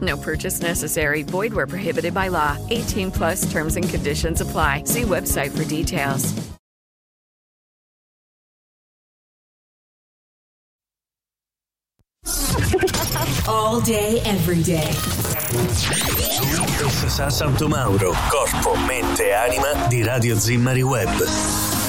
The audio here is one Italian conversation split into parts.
No purchase necessary. Void where prohibited by law. 18 plus terms and conditions apply. See website for details. All day, every day. Sa Santo Mauro, corpo, mente e anima di Radio Zimmari Web.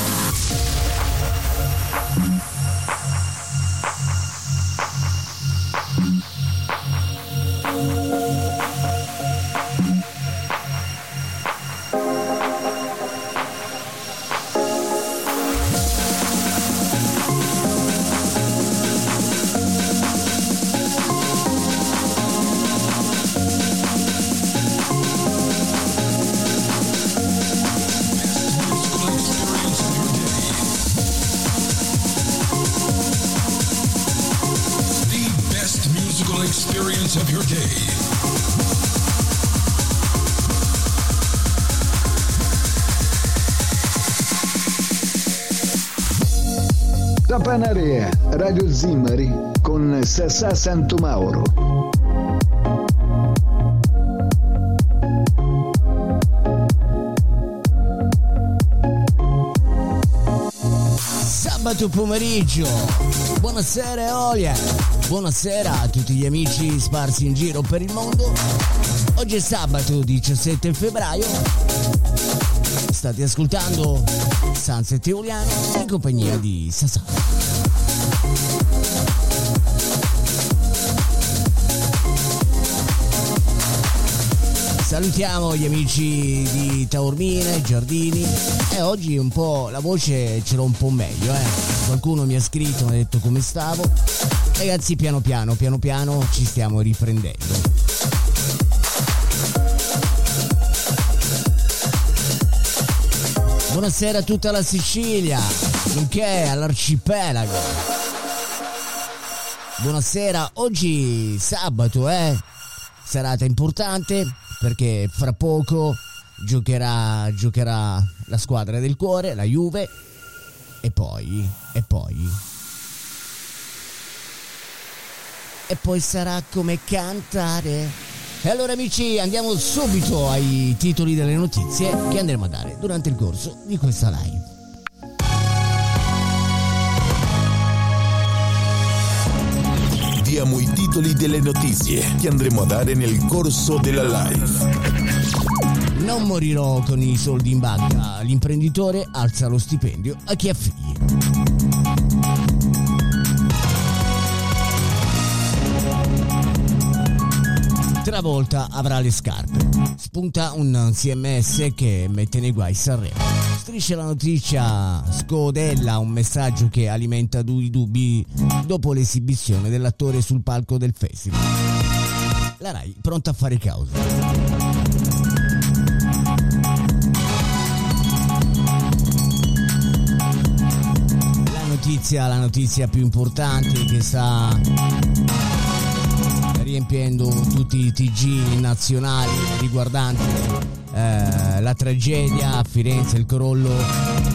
Tapanarea, Radio Zimmari con Sassà Santomauro. Sabato pomeriggio, buonasera Eolia, buonasera a tutti gli amici sparsi in giro per il mondo. Oggi è sabato 17 febbraio, state ascoltando Sunset Eoliano in compagnia di Sassà. Salutiamo gli amici di Taormina, Giardini e oggi un po' la voce ce l'ho un po' meglio, eh. Qualcuno mi ha scritto, mi ha detto come stavo. Ragazzi, piano piano, piano piano ci stiamo riprendendo. Buonasera a tutta la Sicilia, nonché all'arcipelago. Buonasera, oggi sabato, eh? Serata importante perché fra poco giocherà, giocherà la squadra del cuore, la Juve, e poi, e poi, e poi sarà come cantare. E allora amici andiamo subito ai titoli delle notizie che andremo a dare durante il corso di questa live. Diamo i titoli delle notizie che andremo a dare nel corso della live. Non morirò con i soldi in banca. L'imprenditore alza lo stipendio a chi ha figli. Travolta avrà le scarpe. Spunta un CMS che mette nei guai Sanremo. Striscia la notizia scodella un messaggio che alimenta due dubbi dopo l'esibizione dell'attore sul palco del festival. La Rai pronta a fare causa. La notizia, la notizia più importante che sta riempiendo tutti i TG nazionali riguardanti eh, la tragedia a Firenze, il crollo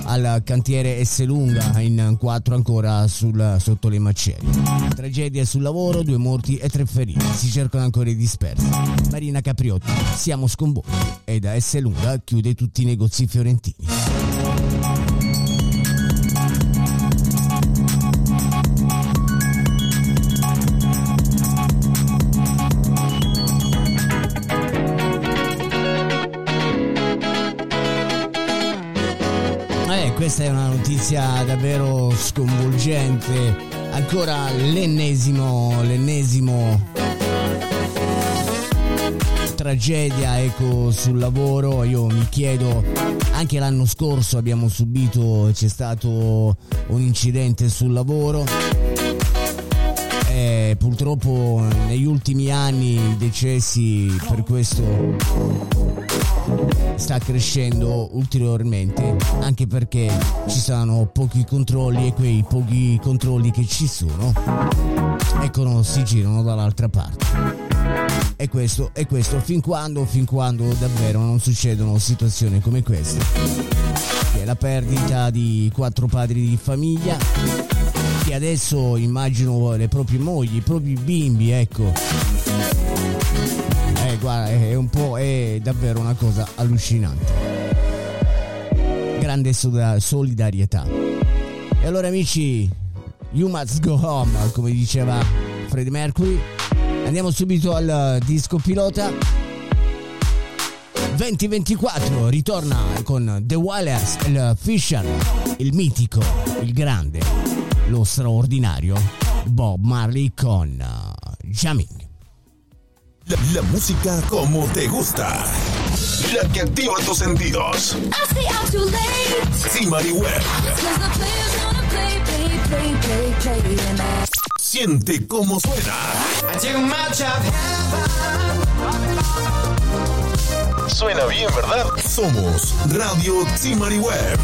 al cantiere Esselunga, in quattro ancora sul- sotto le macerie. Tragedia sul lavoro, due morti e tre feriti. Si cercano ancora i dispersi. Marina Capriotti, siamo sconvolti e da Esselunga chiude tutti i negozi fiorentini. Questa è una notizia davvero sconvolgente. Ancora l'ennesimo, l'ennesimo tragedia ecco, sul lavoro. Io mi chiedo, anche l'anno scorso abbiamo subito, c'è stato un incidente sul lavoro. E purtroppo negli ultimi anni i decessi per questo sta crescendo ulteriormente anche perché ci saranno pochi controlli e quei pochi controlli che ci sono ecco si girano dall'altra parte. E questo e questo fin quando fin quando davvero non succedono situazioni come queste che è la perdita di quattro padri di famiglia che adesso immagino le proprie mogli i propri bimbi ecco guarda, è un po', è davvero una cosa allucinante. Grande solidarietà. E allora amici, you must go home, come diceva Freddie Mercury. Andiamo subito al disco pilota. 2024 ritorna con The Wilders, il Fisher, il mitico, il grande, lo straordinario Bob Marley con Jamming. La, la, música como te gusta. La que activa tus sentidos. Simari Web. Siente cómo suena. Suena bien, ¿verdad? Somos Radio Simari Web.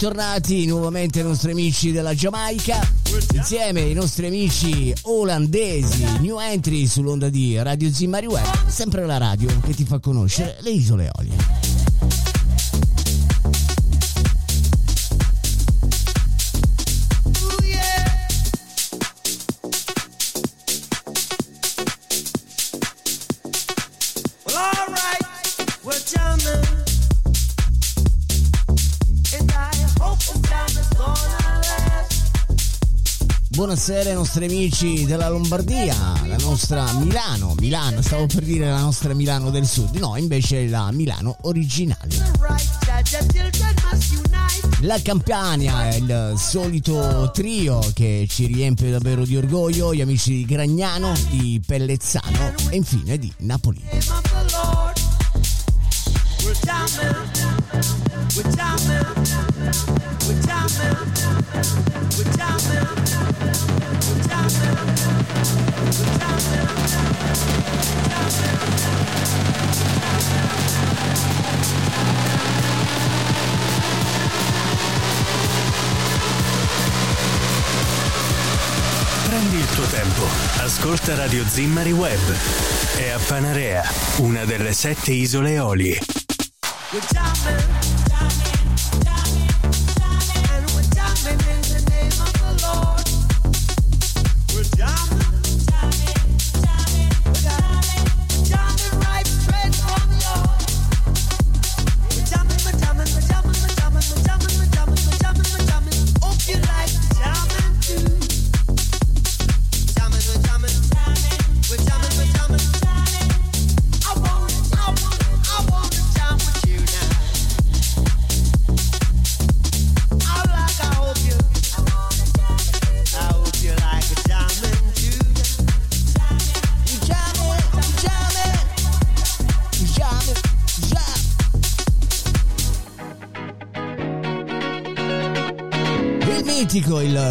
Ben ritornati nuovamente i nostri amici della Giamaica, insieme ai nostri amici olandesi, new entry sull'onda di Radio Zimmari Web, sempre la radio che ti fa conoscere le isole Olie. Buonasera ai nostri amici della Lombardia, la nostra Milano, Milano, stavo per dire la nostra Milano del Sud, no, invece la Milano originale. La Campania il solito trio che ci riempie davvero di orgoglio, gli amici di Gragnano, di Pellezzano e infine di Napoli. Ascolta Radio Zimmari Web. È a Panarea, una delle sette isole Eolie. We're jamming.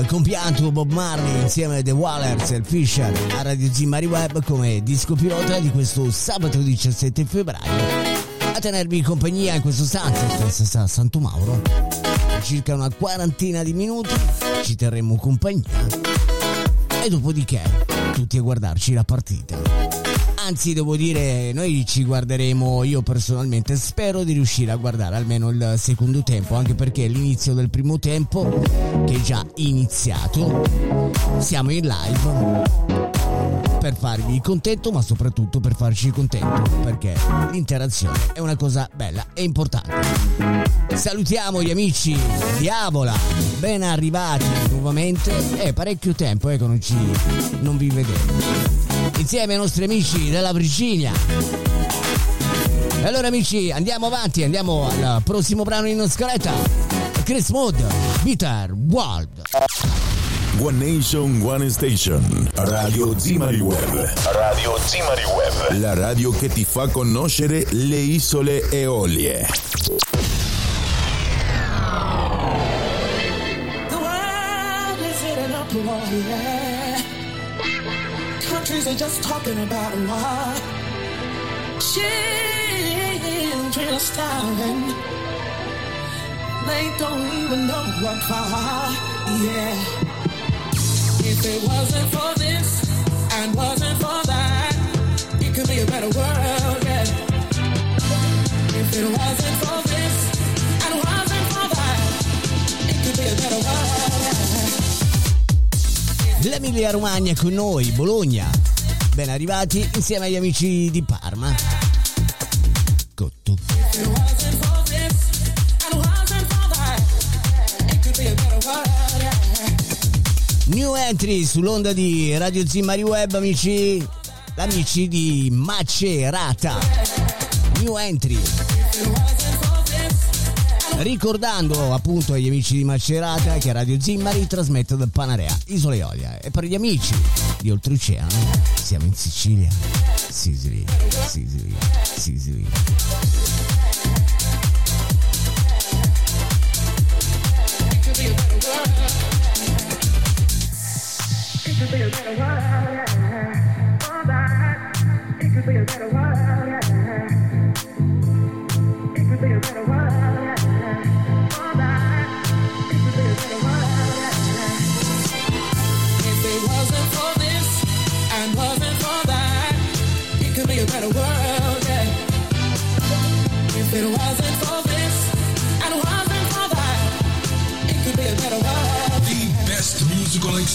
Compianto Bob Marley insieme a The Wallers e il Fisher a Radio Zimmari Web come disco pilota di questo sabato 17 febbraio. A tenervi compagnia in questo sunset a Santo Mauro. Circa una quarantina di minuti ci terremo compagnia. E dopodiché tutti a guardarci la partita. Anzi, devo dire, noi ci guarderemo, io personalmente spero di riuscire a guardare almeno il secondo tempo, anche perché l'inizio del primo tempo, che è già iniziato, siamo in live per farvi contento, ma soprattutto per farci contento, perché l'interazione è una cosa bella e importante. Salutiamo gli amici di Avola, ben arrivati nuovamente, è parecchio tempo eh, che non, ci, non vi vedevo insieme ai nostri amici della Virginia. E allora amici, andiamo avanti, andiamo al prossimo brano in scaletta. Chris Mood, Bitter World. One Nation, One Station. Radio Zimari Web. Radio Zimari Web. La radio che ti fa conoscere le isole Eolie. The world is in an uproar, countries are just talking about war. Children are starving. They don't even know what for. Yeah. If it wasn't for this and wasn't for that, it could be a better world. Yeah. If it wasn't for this and wasn't for that, it could be a better world. L'Emilia Romagna con noi, Bologna. Ben arrivati insieme agli amici di Parma. Cotto. New entry sull'onda di Radio Zimmari Web, amici. Amici di Macerata. New entry. Ricordando appunto agli amici di Macerata che Radio Zimmari trasmette da Panarea, Isola Iolia. E per gli amici di Oltreoceano siamo in Sicilia. Sicily, Sicily, Sicily. It could be a better world,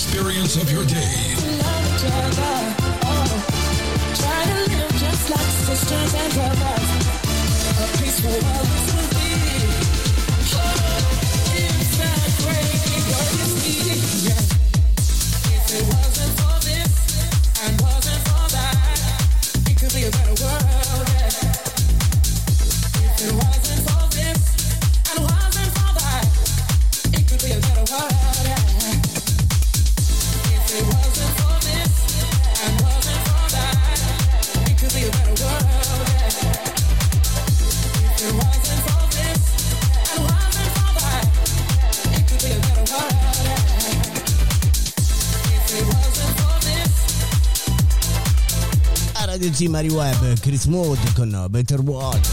experience of your day. try to live just like sisters and brothers. A peaceful world Radio Zimmari Web, Chris Mood con Better World.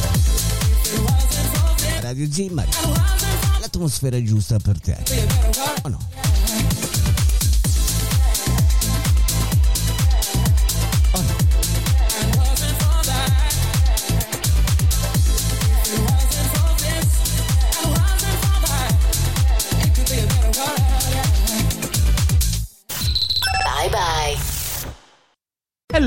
Radio Zimmari. L'atmosfera giusta per te. O no?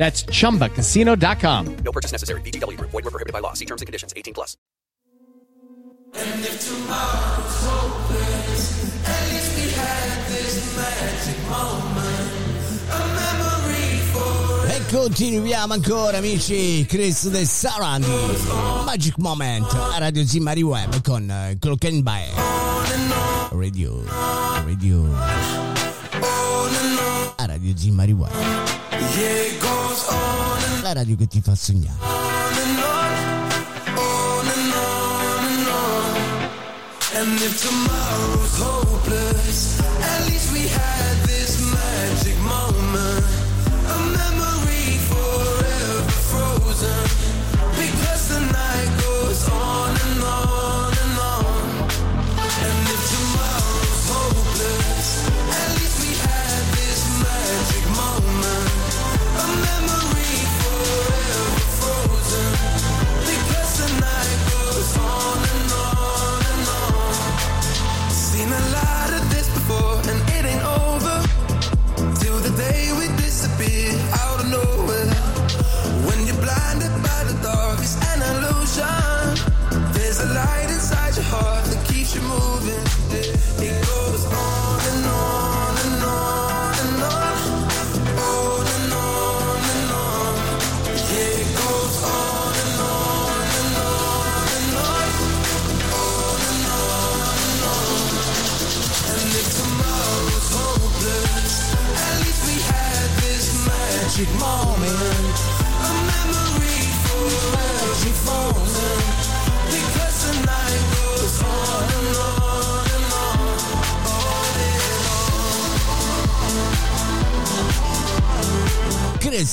That's chumbacasino.com. No purchase necessary. VGW Group. Void were prohibited by law. See terms and conditions. 18 plus. And if tomorrow's hopeless, at least we had this magic moment, a memory Continuiamo ancora amici, Chris De Sarandi, Magic Moment a Radio Zimari Web con uh, Clock and By Radio, Radio a Radio Zimari Web La radio che ti fa sognare. And if tomorrow's hopeless, at least we had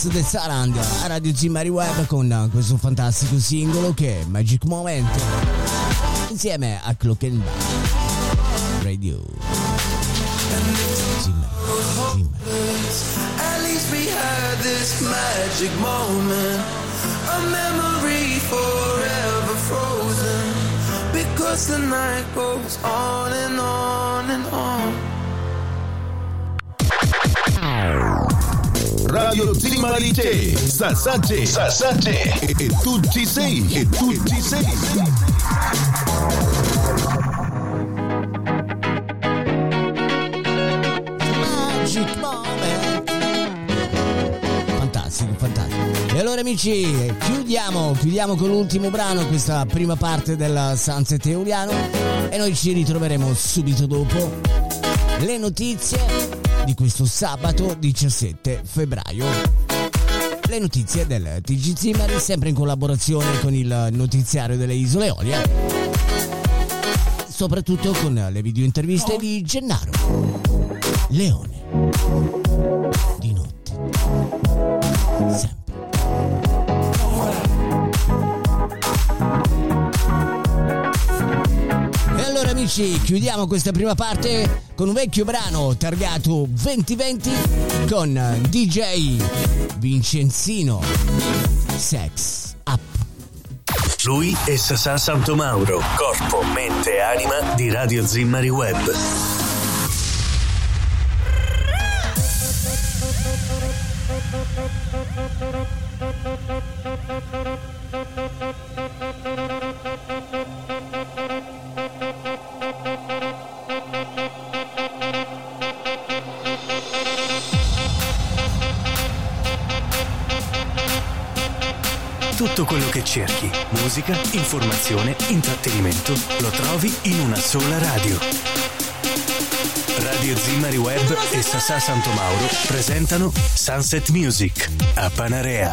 and on. Chris De Sarandi a Radio Zimari Web con questo fantastico singolo che è Magic Moment insieme a Clock and Bar Radio forever frozen. Because the night goes on and on and on. Radio Zimari c'è, Sasà c'è, Sasà c'è, e, e tu ci sei, e tu ci sei. Magic Moment. Fantastico, fantastico. E allora amici, chiudiamo, chiudiamo con l'ultimo brano questa prima parte del Sunset Eoliano. E noi ci ritroveremo subito dopo. Le notizie di questo sabato 17 febbraio. Le notizie del TG Zimmer sempre in collaborazione con il notiziario delle Isole Olie soprattutto con le video interviste di Gennaro Leone. Di notte. Sempre amici chiudiamo questa prima parte con un vecchio brano targato 2020 con DJ Vincenzino Sex Up Lui è Sasà Santomauro, corpo, mente e anima di Radio Zimmari Web. Tutto quello che cerchi, musica, informazione, intrattenimento, lo trovi in una sola radio. Radio Zimmari Web e Sasà Santomauro presentano Sunset Music a Panarea.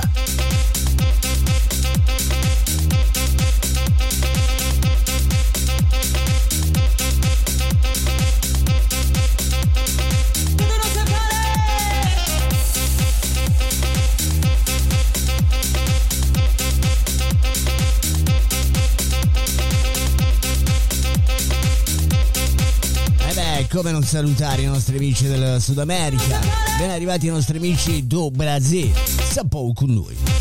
Salutare i nostri amici del Sud America? Ben arrivati i nostri amici do Brasil. Sapò con noi.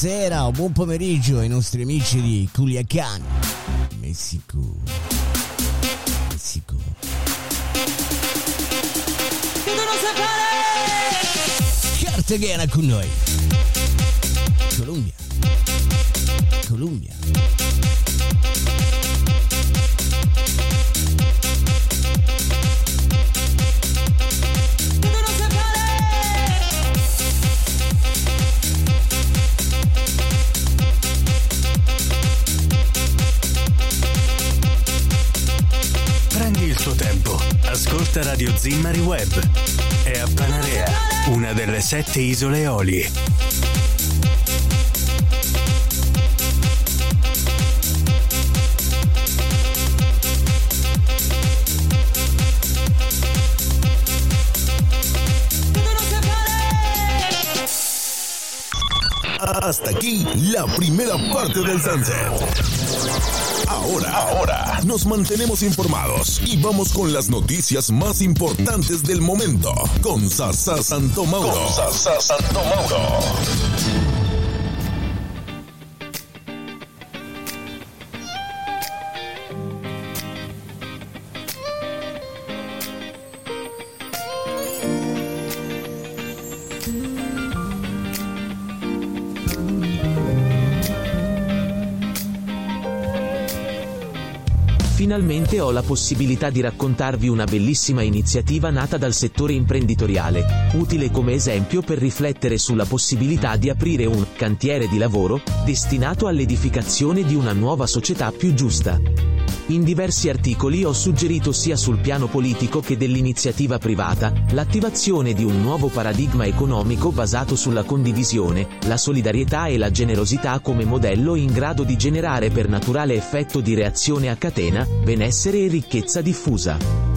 Buonasera o buon pomeriggio ai nostri amici di Culiacan, Messico. Messico. Cartagena con noi. Colombia. Colombia. Ascolta Radio Zimmari Web. È a Panarea, una delle sette isole Eolie. Hasta aquí la primera parte del sunset. Ahora, ahora, nos mantenemos informados y vamos con las noticias más importantes del momento con Sasa Santo Mauro. Con Sasa Santo Mauro. Finalmente ho la possibilità di raccontarvi una bellissima iniziativa nata dal settore imprenditoriale, utile come esempio per riflettere sulla possibilità di aprire un cantiere di lavoro destinato all'edificazione di una nuova società più giusta. In diversi articoli ho suggerito sia sul piano politico che dell'iniziativa privata, l'attivazione di un nuovo paradigma economico basato sulla condivisione, la solidarietà e la generosità come modello in grado di generare per naturale effetto di reazione a catena, benessere e ricchezza diffusa.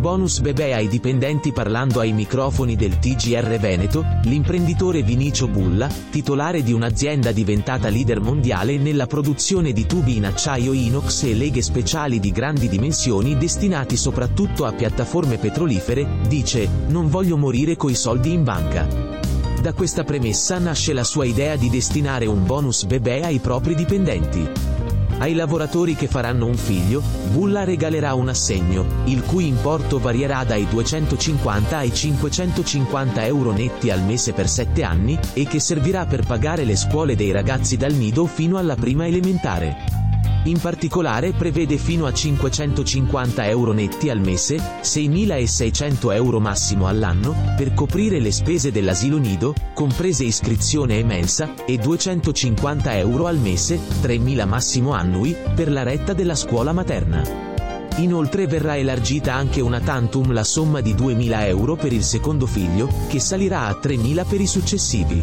Bonus bebè ai dipendenti parlando ai microfoni del TGR Veneto, l'imprenditore Vinicio Bulla, titolare di un'azienda diventata leader mondiale nella produzione di tubi in acciaio inox e leghe speciali di grandi dimensioni destinati soprattutto a piattaforme petrolifere, dice, non voglio morire coi soldi in banca. Da questa premessa nasce la sua idea di destinare un bonus bebè ai propri dipendenti. Ai lavoratori che faranno un figlio, Bulla regalerà un assegno, il cui importo varierà dai 250 ai 550 euro netti al mese per 7 anni, e che servirà per pagare le scuole dei ragazzi dal nido fino alla prima elementare. In particolare prevede fino a 550 euro netti al mese, 6.600 euro massimo all'anno, per coprire le spese dell'asilo nido, comprese iscrizione e mensa, e 250 euro al mese, 3.000 massimo annui, per la retta della scuola materna. Inoltre verrà elargita anche una tantum la somma di 2.000 euro per il secondo figlio, che salirà a 3.000 per i successivi.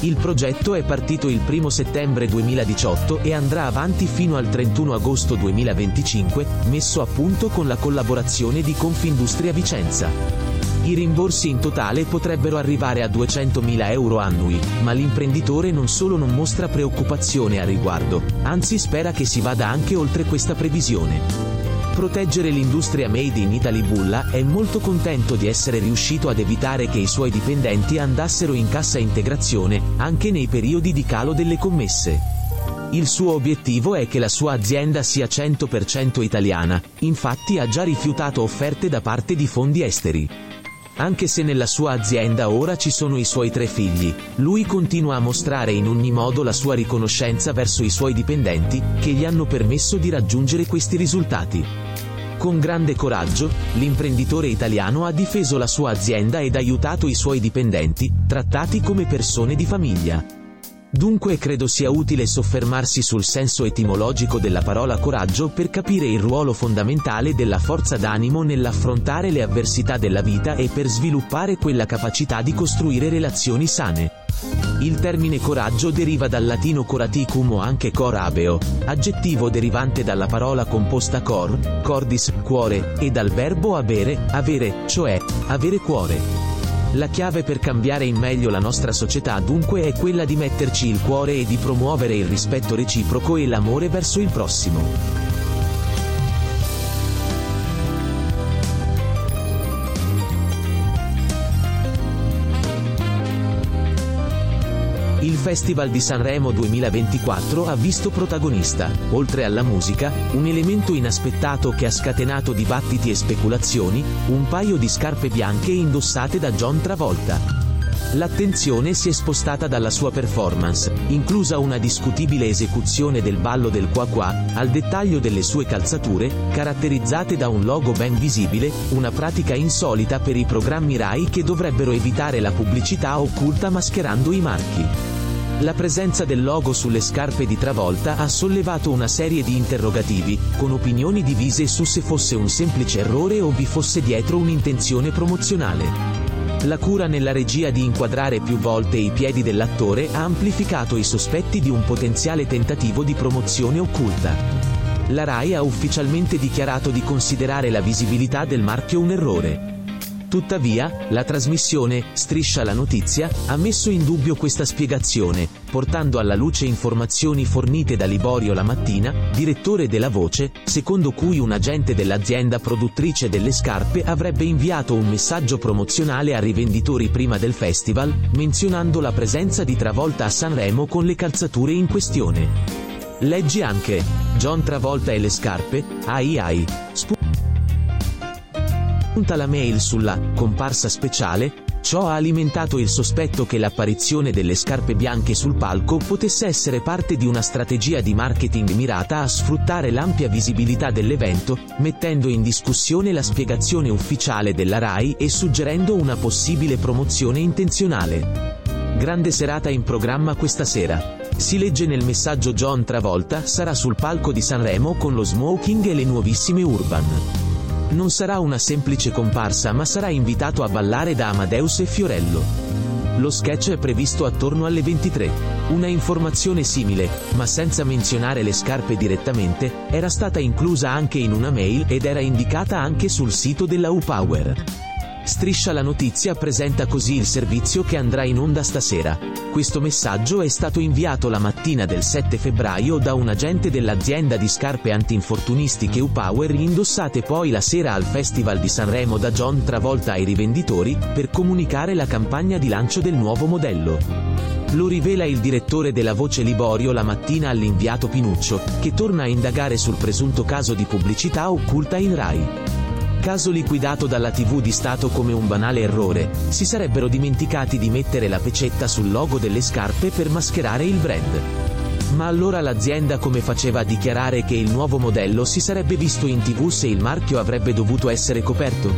Il progetto è partito il 1 settembre 2018 e andrà avanti fino al 31 agosto 2025, messo a punto con la collaborazione di Confindustria Vicenza. I rimborsi in totale potrebbero arrivare a 200.000 euro annui, ma l'imprenditore non solo non mostra preoccupazione a riguardo, anzi spera che si vada anche oltre questa previsione. Proteggere l'industria made in Italy Bulla è molto contento di essere riuscito ad evitare che i suoi dipendenti andassero in cassa integrazione, anche nei periodi di calo delle commesse. Il suo obiettivo è che la sua azienda sia 100% italiana, infatti ha già rifiutato offerte da parte di fondi esteri. Anche se nella sua azienda ora ci sono i suoi tre figli, lui continua a mostrare in ogni modo la sua riconoscenza verso i suoi dipendenti, che gli hanno permesso di raggiungere questi risultati. Con grande coraggio, l'imprenditore italiano ha difeso la sua azienda ed aiutato i suoi dipendenti, trattati come persone di famiglia. Dunque credo sia utile soffermarsi sul senso etimologico della parola coraggio per capire il ruolo fondamentale della forza d'animo nell'affrontare le avversità della vita e per sviluppare quella capacità di costruire relazioni sane. Il termine coraggio deriva dal latino coraticum o anche cor abeo, aggettivo derivante dalla parola composta cor, cordis, cuore, e dal verbo abere, avere, cioè, avere cuore. La chiave per cambiare in meglio la nostra società dunque è quella di metterci il cuore e di promuovere il rispetto reciproco e l'amore verso il prossimo. Il Festival di Sanremo 2024 ha visto protagonista, oltre alla musica, un elemento inaspettato che ha scatenato dibattiti e speculazioni, un paio di scarpe bianche indossate da John Travolta. L'attenzione si è spostata dalla sua performance, inclusa una discutibile esecuzione del ballo del qua qua, al dettaglio delle sue calzature, caratterizzate da un logo ben visibile, una pratica insolita per i programmi RAI che dovrebbero evitare la pubblicità occulta mascherando i marchi. La presenza del logo sulle scarpe di Travolta ha sollevato una serie di interrogativi, con opinioni divise su se fosse un semplice errore o vi fosse dietro un'intenzione promozionale. La cura nella regia di inquadrare più volte i piedi dell'attore ha amplificato i sospetti di un potenziale tentativo di promozione occulta. La RAI ha ufficialmente dichiarato di considerare la visibilità del marchio un errore. Tuttavia, la trasmissione Striscia la notizia ha messo in dubbio questa spiegazione, portando alla luce informazioni fornite da Liborio La Mattina, direttore della Voce, secondo cui un agente dell'azienda produttrice delle scarpe avrebbe inviato un messaggio promozionale a rivenditori prima del festival, menzionando la presenza di Travolta a Sanremo con le calzature in questione. Leggi anche John Travolta e le scarpe, ai ai. Punta la mail sulla comparsa speciale, ciò ha alimentato il sospetto che l'apparizione delle scarpe bianche sul palco potesse essere parte di una strategia di marketing mirata a sfruttare l'ampia visibilità dell'evento, mettendo in discussione la spiegazione ufficiale della RAI e suggerendo una possibile promozione intenzionale. Grande serata in programma questa sera. Si legge nel messaggio John Travolta sarà sul palco di Sanremo con lo smoking e le nuovissime Urban. Non sarà una semplice comparsa ma sarà invitato a ballare da Amadeus e Fiorello. Lo sketch è previsto attorno alle 23. Una informazione simile, ma senza menzionare le scarpe direttamente, era stata inclusa anche in una mail ed era indicata anche sul sito della U-Power. Striscia la notizia presenta così il servizio che andrà in onda stasera. Questo messaggio è stato inviato la mattina del 7 febbraio da un agente dell'azienda di scarpe antinfortunistiche U-Power indossate poi la sera al Festival di Sanremo da John Travolta ai rivenditori, per comunicare la campagna di lancio del nuovo modello. Lo rivela il direttore della Voce Liborio la mattina all'inviato Pinuccio, che torna a indagare sul presunto caso di pubblicità occulta in Rai caso liquidato dalla TV di Stato come un banale errore, si sarebbero dimenticati di mettere la pecetta sul logo delle scarpe per mascherare il brand. Ma allora l'azienda come faceva a dichiarare che il nuovo modello si sarebbe visto in TV se il marchio avrebbe dovuto essere coperto?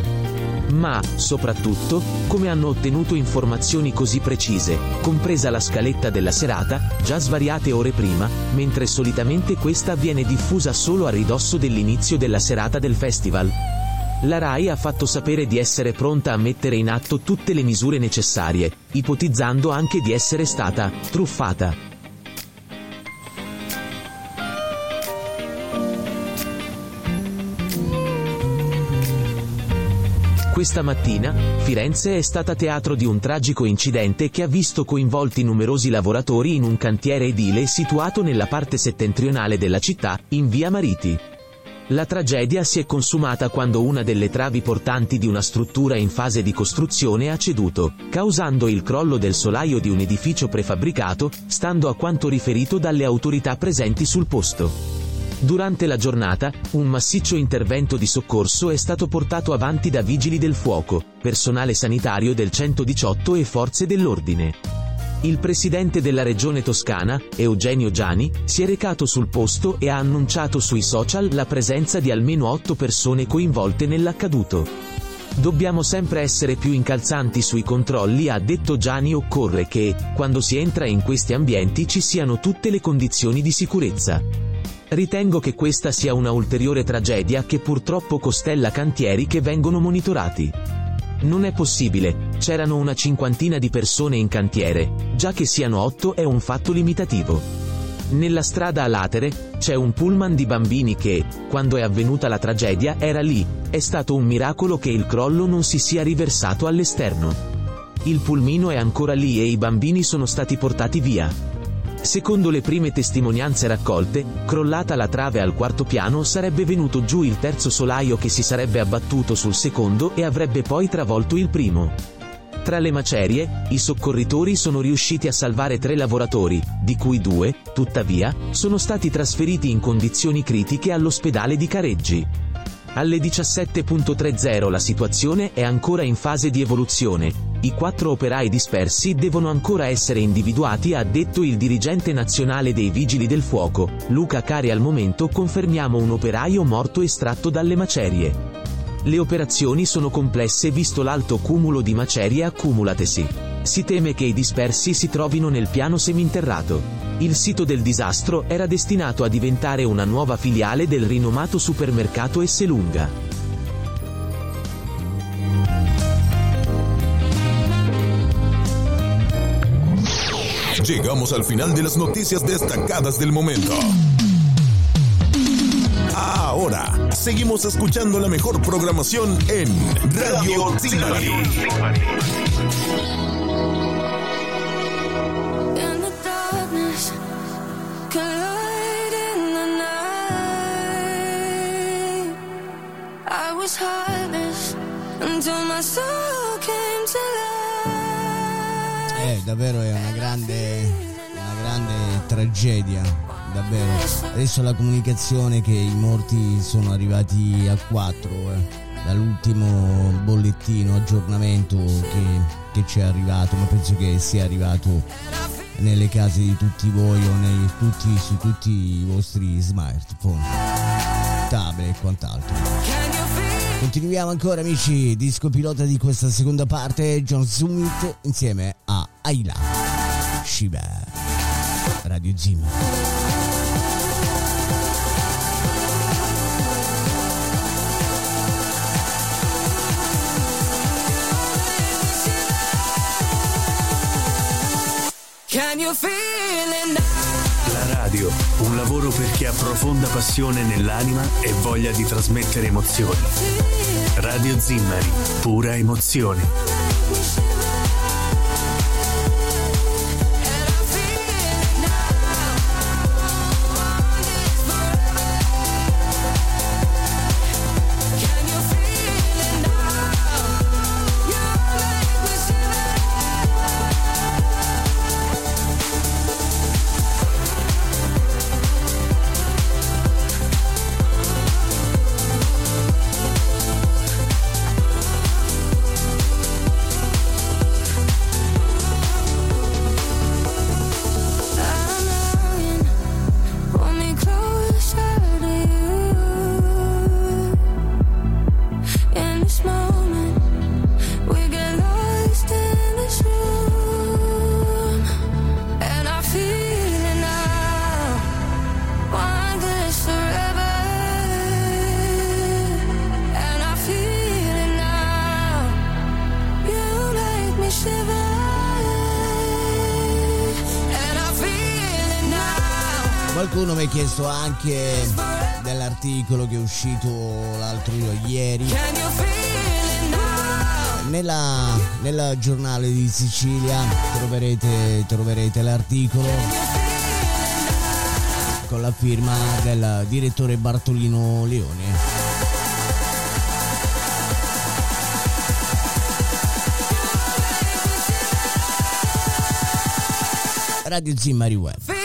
Ma, soprattutto, come hanno ottenuto informazioni così precise, compresa la scaletta della serata, già svariate ore prima, mentre solitamente questa viene diffusa solo a ridosso dell'inizio della serata del festival? La RAI ha fatto sapere di essere pronta a mettere in atto tutte le misure necessarie, ipotizzando anche di essere stata truffata. Questa mattina, Firenze è stata teatro di un tragico incidente che ha visto coinvolti numerosi lavoratori in un cantiere edile situato nella parte settentrionale della città, in via Mariti. La tragedia si è consumata quando una delle travi portanti di una struttura in fase di costruzione ha ceduto, causando il crollo del solaio di un edificio prefabbricato, stando a quanto riferito dalle autorità presenti sul posto. Durante la giornata, un massiccio intervento di soccorso è stato portato avanti da vigili del fuoco, personale sanitario del 118 e forze dell'ordine. Il presidente della regione toscana, Eugenio Giani, si è recato sul posto e ha annunciato sui social la presenza di almeno otto persone coinvolte nell'accaduto. Dobbiamo sempre essere più incalzanti sui controlli, ha detto Gianni. Occorre che, quando si entra in questi ambienti, ci siano tutte le condizioni di sicurezza. Ritengo che questa sia una ulteriore tragedia che purtroppo costella cantieri che vengono monitorati. Non è possibile, c'erano una cinquantina di persone in cantiere, già che siano otto è un fatto limitativo. Nella strada a latere, c'è un pullman di bambini che, quando è avvenuta la tragedia, era lì, è stato un miracolo che il crollo non si sia riversato all'esterno. Il pulmino è ancora lì e i bambini sono stati portati via. Secondo le prime testimonianze raccolte, crollata la trave al quarto piano sarebbe venuto giù il terzo solaio che si sarebbe abbattuto sul secondo e avrebbe poi travolto il primo. Tra le macerie, i soccorritori sono riusciti a salvare tre lavoratori, di cui due, tuttavia, sono stati trasferiti in condizioni critiche all'ospedale di Careggi. Alle 17.30 la situazione è ancora in fase di evoluzione. I quattro operai dispersi devono ancora essere individuati, ha detto il dirigente nazionale dei Vigili del Fuoco, Luca Cari. Al momento confermiamo un operaio morto estratto dalle macerie. Le operazioni sono complesse visto l'alto cumulo di macerie accumulatesi. Si teme che i dispersi si trovino nel piano seminterrato. Il sito del disastro era destinato a diventare una nuova filiale del rinomato supermercato Esselunga. Llegamos al final de las noticias destacadas del momento. Ahora, seguimos escuchando la mejor programación en Radio night. I was heartless until my soul came to life. Eh, davvero è una grande, una grande tragedia. Davvero. Adesso la comunicazione che i morti sono arrivati a 4 dall'ultimo bollettino, aggiornamento che, che ci è arrivato, ma penso che sia arrivato nelle case di tutti voi o nei, tutti, su tutti i vostri smartphone, tablet e quant'altro. Continuiamo ancora amici, disco pilota di questa seconda parte, John Summit insieme a Ayla Shiba, Radio Zim. La radio, un lavoro per chi ha profonda passione nell'anima e voglia di trasmettere emozioni. Radio Zimmari, pura emozione. Chiesto anche dell'articolo che è uscito l'altro ieri. Nella, nel giornale di Sicilia troverete, troverete l'articolo con la firma del direttore Bartolino Leone. Radio Zimmari Web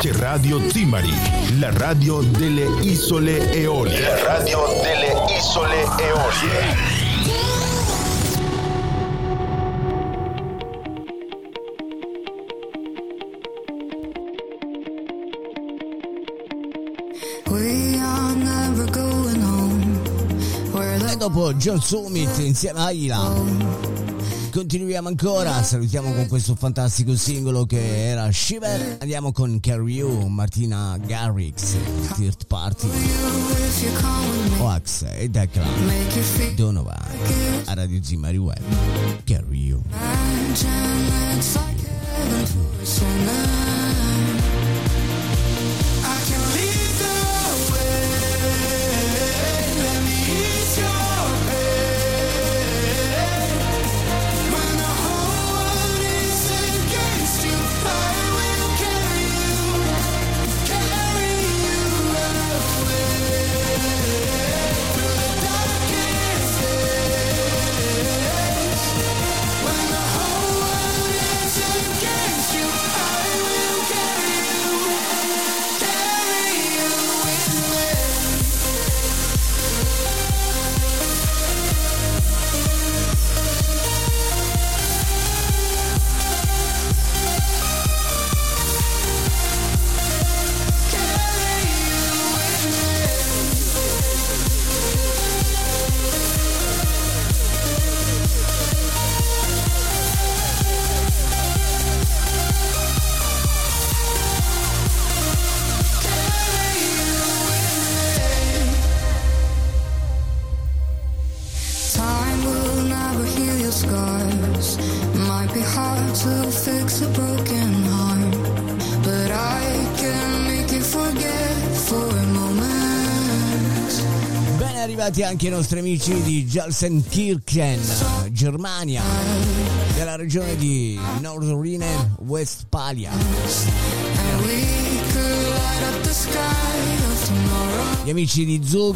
C'è Radio Zimmari, la radio delle isole Eolie. La radio delle isole Eolie. We are never going home. We're E dopo John Summit insieme a Ila. Continuiamo ancora, salutiamo con questo fantastico singolo che era Shiver. Andiamo con Carry You, Martina Garrix, Third Party, Oax e Declan, Donovan, a Radio Zimari Web. Carry You. Ben arrivati anche i nostri amici di Gelsenkirchen, Germania, della regione di Nordrhein-Westfalia. Gli amici di Zug,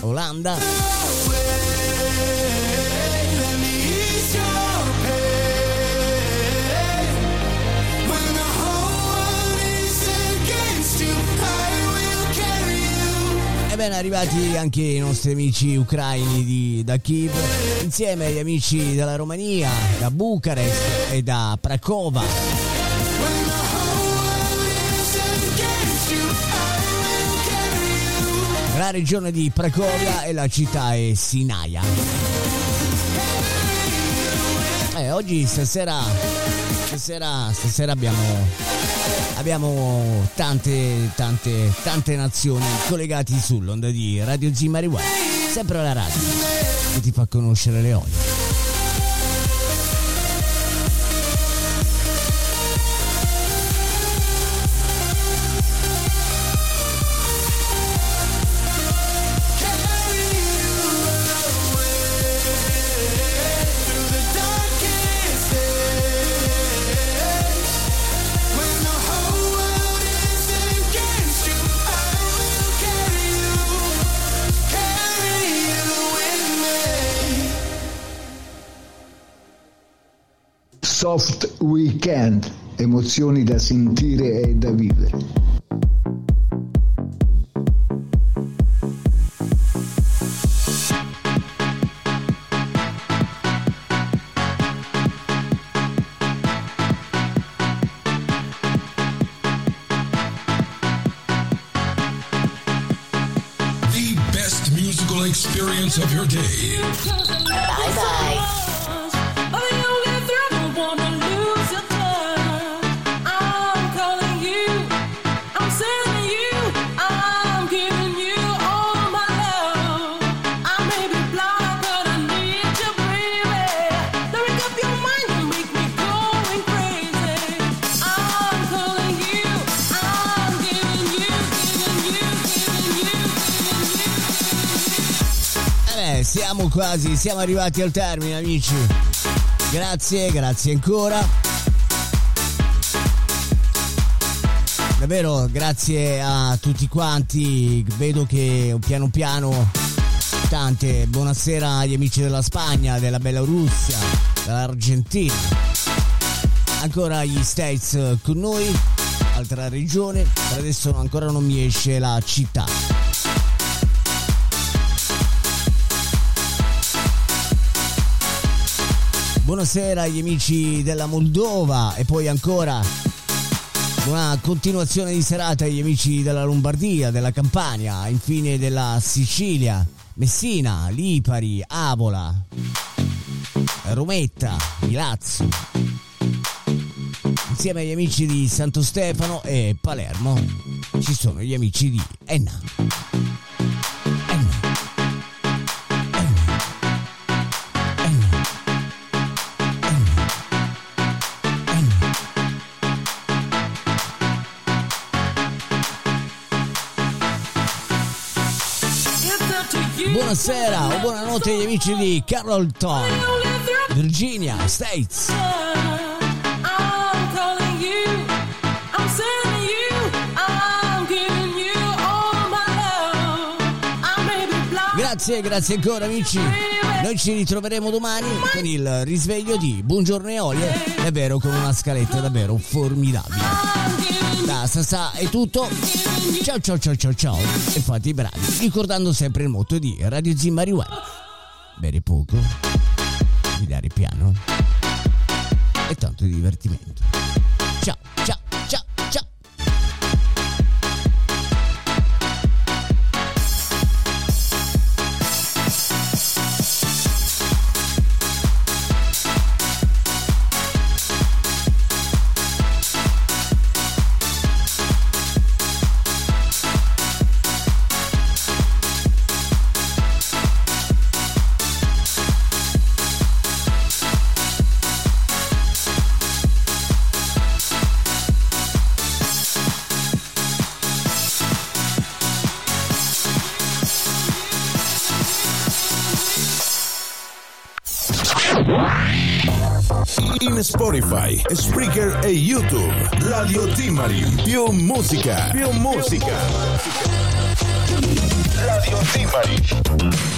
Olanda, ben arrivati anche i nostri amici ucraini di- da Kiev, insieme agli amici della Romania, da Bucarest e da Prakova. La regione di Pracovia e la città è Sinaia. Eh, oggi stasera, stasera, stasera abbiamo, abbiamo tante, tante, tante nazioni collegate sull'onda di Radio Zimari Web. Sempre la radio che ti fa conoscere le olie. Weekend, emozioni da sentire e da vivere. Of your day. Siamo quasi, siamo arrivati al termine amici. Grazie, grazie ancora. Davvero grazie a tutti quanti, vedo che piano piano tante, buonasera agli amici della Spagna, della Bielorussia, dell'Argentina, ancora gli States con noi, altra regione, per adesso ancora non mi esce la città. Buonasera agli amici della Moldova e poi ancora una continuazione di serata agli amici della Lombardia, della Campania, infine della Sicilia, Messina, Lipari, Avola. Rometta, Milazzo. Insieme agli amici di Santo Stefano e Palermo ci sono gli amici di Enna. Buonasera o buonanotte agli amici di Carrollton, Virginia, States. Grazie, grazie ancora amici. Noi ci ritroveremo domani con il risveglio di Buongiorno e Olie, davvero con una scaletta davvero formidabile. Da è tutto. Ciao ciao ciao ciao ciao e fate i bravi, ricordando sempre il motto di Radio Zimmari Web. Bere poco, guidare piano e tanto divertimento. Ciao ciao. Spotify, Spreaker e YouTube. Radio Timari. Più musica. Più musica. Radio Timari.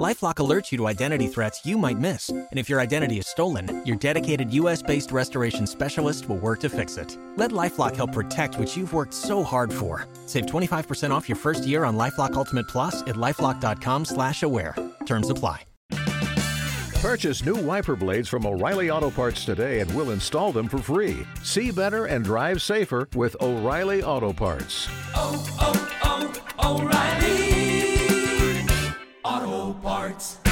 Lifelock alerts you to identity threats you might miss. And if your identity is stolen, your dedicated US based restoration specialist will work to fix it. Let Lifelock help protect what you've worked so hard for. Save 25% off your first year on Lifelock Ultimate Plus at lifelock.com slash aware. Terms apply. Purchase new wiper blades from O'Reilly Auto Parts today and we'll install them for free. See better and drive safer with O'Reilly Auto Parts. oh, oh, oh O'Reilly Auto Parts.